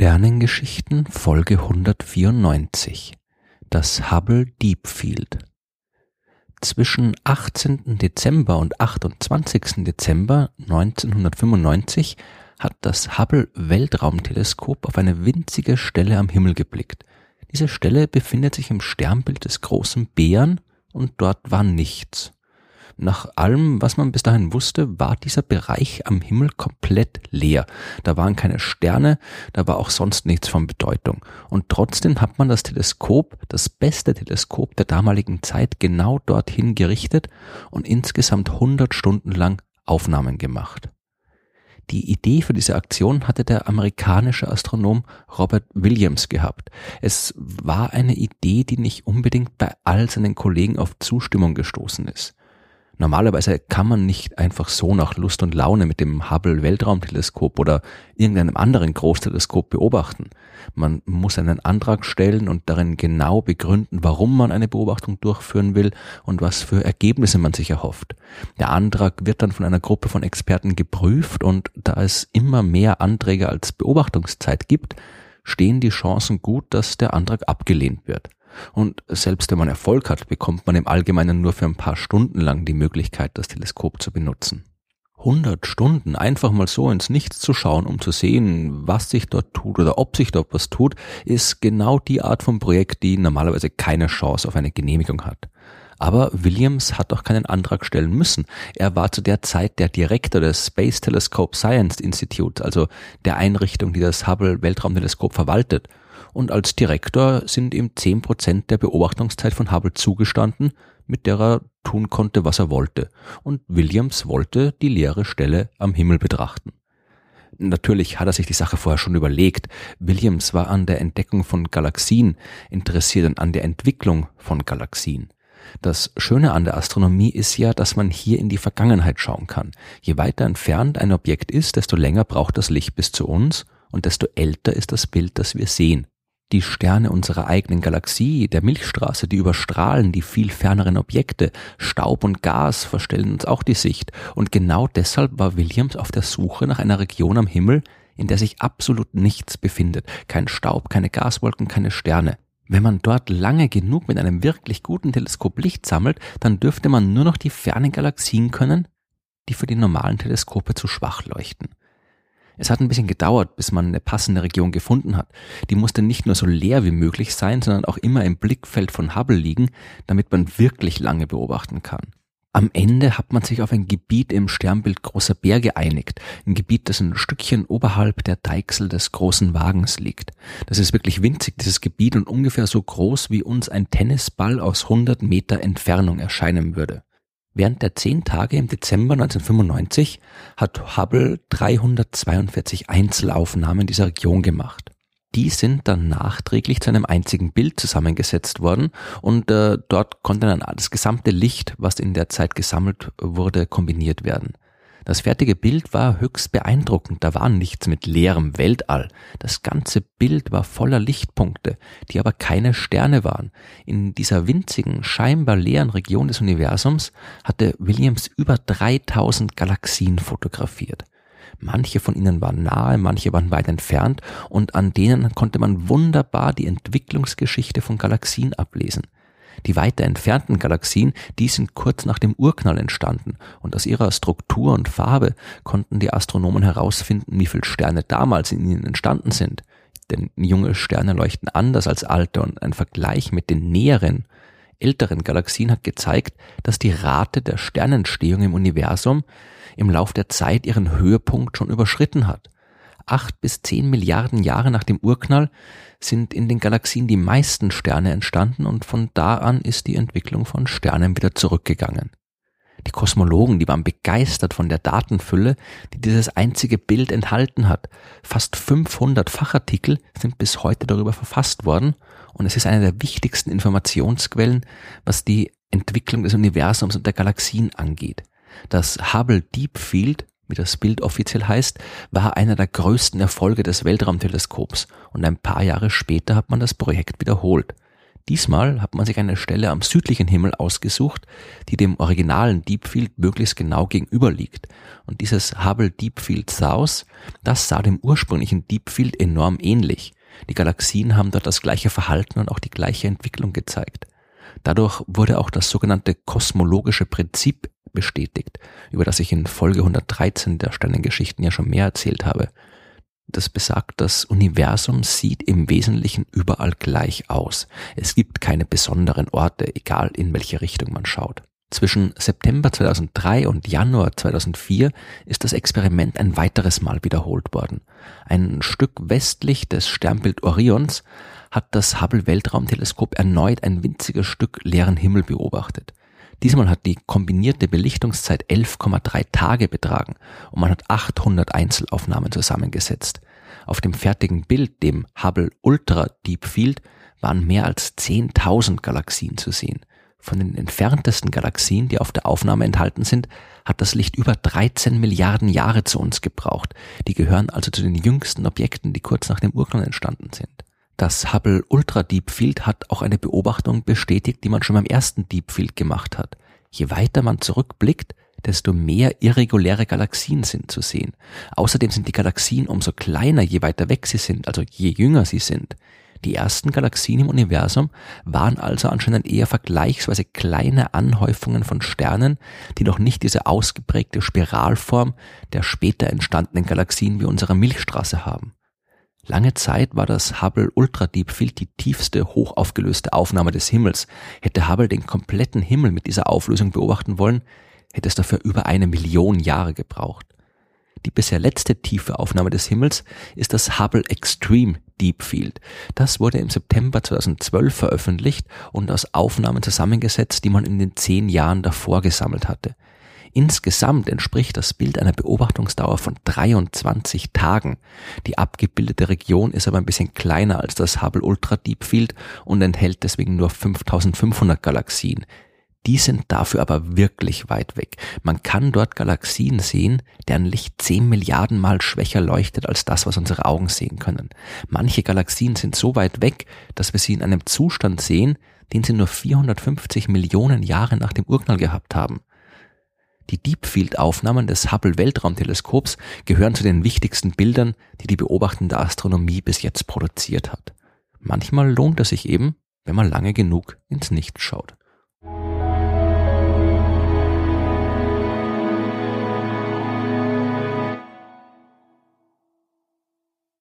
Sternengeschichten Folge 194 Das Hubble Deep Field Zwischen 18. Dezember und 28. Dezember 1995 hat das Hubble Weltraumteleskop auf eine winzige Stelle am Himmel geblickt. Diese Stelle befindet sich im Sternbild des großen Bären und dort war nichts. Nach allem, was man bis dahin wusste, war dieser Bereich am Himmel komplett leer. Da waren keine Sterne, da war auch sonst nichts von Bedeutung. Und trotzdem hat man das Teleskop, das beste Teleskop der damaligen Zeit, genau dorthin gerichtet und insgesamt 100 Stunden lang Aufnahmen gemacht. Die Idee für diese Aktion hatte der amerikanische Astronom Robert Williams gehabt. Es war eine Idee, die nicht unbedingt bei all seinen Kollegen auf Zustimmung gestoßen ist. Normalerweise kann man nicht einfach so nach Lust und Laune mit dem Hubble Weltraumteleskop oder irgendeinem anderen Großteleskop beobachten. Man muss einen Antrag stellen und darin genau begründen, warum man eine Beobachtung durchführen will und was für Ergebnisse man sich erhofft. Der Antrag wird dann von einer Gruppe von Experten geprüft und da es immer mehr Anträge als Beobachtungszeit gibt, stehen die Chancen gut, dass der Antrag abgelehnt wird. Und selbst wenn man Erfolg hat, bekommt man im Allgemeinen nur für ein paar Stunden lang die Möglichkeit, das Teleskop zu benutzen. 100 Stunden einfach mal so ins Nichts zu schauen, um zu sehen, was sich dort tut oder ob sich dort was tut, ist genau die Art von Projekt, die normalerweise keine Chance auf eine Genehmigung hat. Aber Williams hat doch keinen Antrag stellen müssen. Er war zu der Zeit der Direktor des Space Telescope Science Institute, also der Einrichtung, die das Hubble Weltraumteleskop verwaltet und als Direktor sind ihm zehn Prozent der Beobachtungszeit von Hubble zugestanden, mit der er tun konnte, was er wollte. Und Williams wollte die leere Stelle am Himmel betrachten. Natürlich hat er sich die Sache vorher schon überlegt. Williams war an der Entdeckung von Galaxien interessiert und an der Entwicklung von Galaxien. Das Schöne an der Astronomie ist ja, dass man hier in die Vergangenheit schauen kann. Je weiter entfernt ein Objekt ist, desto länger braucht das Licht bis zu uns und desto älter ist das Bild, das wir sehen. Die Sterne unserer eigenen Galaxie, der Milchstraße, die überstrahlen die viel ferneren Objekte. Staub und Gas verstellen uns auch die Sicht. Und genau deshalb war Williams auf der Suche nach einer Region am Himmel, in der sich absolut nichts befindet. Kein Staub, keine Gaswolken, keine Sterne. Wenn man dort lange genug mit einem wirklich guten Teleskop Licht sammelt, dann dürfte man nur noch die fernen Galaxien können, die für die normalen Teleskope zu schwach leuchten. Es hat ein bisschen gedauert, bis man eine passende Region gefunden hat. Die musste nicht nur so leer wie möglich sein, sondern auch immer im Blickfeld von Hubble liegen, damit man wirklich lange beobachten kann. Am Ende hat man sich auf ein Gebiet im Sternbild Großer Bär geeinigt. Ein Gebiet, das ein Stückchen oberhalb der Deichsel des großen Wagens liegt. Das ist wirklich winzig, dieses Gebiet, und ungefähr so groß, wie uns ein Tennisball aus 100 Meter Entfernung erscheinen würde. Während der zehn Tage im Dezember 1995 hat Hubble 342 Einzelaufnahmen dieser Region gemacht. Die sind dann nachträglich zu einem einzigen Bild zusammengesetzt worden und äh, dort konnte dann das gesamte Licht, was in der Zeit gesammelt wurde, kombiniert werden. Das fertige Bild war höchst beeindruckend, da war nichts mit leerem Weltall. Das ganze Bild war voller Lichtpunkte, die aber keine Sterne waren. In dieser winzigen, scheinbar leeren Region des Universums hatte Williams über 3000 Galaxien fotografiert. Manche von ihnen waren nahe, manche waren weit entfernt und an denen konnte man wunderbar die Entwicklungsgeschichte von Galaxien ablesen. Die weiter entfernten Galaxien, die sind kurz nach dem Urknall entstanden und aus ihrer Struktur und Farbe konnten die Astronomen herausfinden, wie viele Sterne damals in ihnen entstanden sind. Denn junge Sterne leuchten anders als alte und ein Vergleich mit den näheren, älteren Galaxien hat gezeigt, dass die Rate der Sternentstehung im Universum im Lauf der Zeit ihren Höhepunkt schon überschritten hat acht bis zehn Milliarden Jahre nach dem Urknall sind in den Galaxien die meisten Sterne entstanden und von da an ist die Entwicklung von Sternen wieder zurückgegangen. Die Kosmologen, die waren begeistert von der Datenfülle, die dieses einzige Bild enthalten hat. Fast 500 Fachartikel sind bis heute darüber verfasst worden und es ist eine der wichtigsten Informationsquellen, was die Entwicklung des Universums und der Galaxien angeht. Das Hubble Deep Field wie das Bild offiziell heißt, war einer der größten Erfolge des Weltraumteleskops und ein paar Jahre später hat man das Projekt wiederholt. Diesmal hat man sich eine Stelle am südlichen Himmel ausgesucht, die dem originalen Deep Field möglichst genau gegenüber liegt. Und dieses Hubble Deep Field South, das sah dem ursprünglichen Deep Field enorm ähnlich. Die Galaxien haben dort das gleiche Verhalten und auch die gleiche Entwicklung gezeigt. Dadurch wurde auch das sogenannte kosmologische Prinzip bestätigt, über das ich in Folge 113 der Sternengeschichten ja schon mehr erzählt habe. Das besagt, das Universum sieht im Wesentlichen überall gleich aus. Es gibt keine besonderen Orte, egal in welche Richtung man schaut. Zwischen September 2003 und Januar 2004 ist das Experiment ein weiteres Mal wiederholt worden. Ein Stück westlich des Sternbild Orions hat das Hubble Weltraumteleskop erneut ein winziges Stück leeren Himmel beobachtet. Diesmal hat die kombinierte Belichtungszeit 11,3 Tage betragen und man hat 800 Einzelaufnahmen zusammengesetzt. Auf dem fertigen Bild, dem Hubble Ultra Deep Field, waren mehr als 10.000 Galaxien zu sehen. Von den entferntesten Galaxien, die auf der Aufnahme enthalten sind, hat das Licht über 13 Milliarden Jahre zu uns gebraucht. Die gehören also zu den jüngsten Objekten, die kurz nach dem Urknall entstanden sind. Das Hubble Ultra Deep Field hat auch eine Beobachtung bestätigt, die man schon beim ersten Deep Field gemacht hat. Je weiter man zurückblickt, desto mehr irreguläre Galaxien sind zu sehen. Außerdem sind die Galaxien umso kleiner, je weiter weg sie sind, also je jünger sie sind. Die ersten Galaxien im Universum waren also anscheinend eher vergleichsweise kleine Anhäufungen von Sternen, die noch nicht diese ausgeprägte Spiralform der später entstandenen Galaxien wie unsere Milchstraße haben. Lange Zeit war das Hubble Ultra Deep Field die tiefste hochaufgelöste Aufnahme des Himmels. Hätte Hubble den kompletten Himmel mit dieser Auflösung beobachten wollen, hätte es dafür über eine Million Jahre gebraucht. Die bisher letzte tiefe Aufnahme des Himmels ist das Hubble Extreme Deep Field. Das wurde im September 2012 veröffentlicht und aus Aufnahmen zusammengesetzt, die man in den zehn Jahren davor gesammelt hatte. Insgesamt entspricht das Bild einer Beobachtungsdauer von 23 Tagen. Die abgebildete Region ist aber ein bisschen kleiner als das Hubble Ultra Deep Field und enthält deswegen nur 5500 Galaxien. Die sind dafür aber wirklich weit weg. Man kann dort Galaxien sehen, deren Licht 10 Milliarden Mal schwächer leuchtet als das, was unsere Augen sehen können. Manche Galaxien sind so weit weg, dass wir sie in einem Zustand sehen, den sie nur 450 Millionen Jahre nach dem Urknall gehabt haben. Die Deepfield-Aufnahmen des Hubble-Weltraumteleskops gehören zu den wichtigsten Bildern, die die beobachtende Astronomie bis jetzt produziert hat. Manchmal lohnt es sich eben, wenn man lange genug ins Nichts schaut.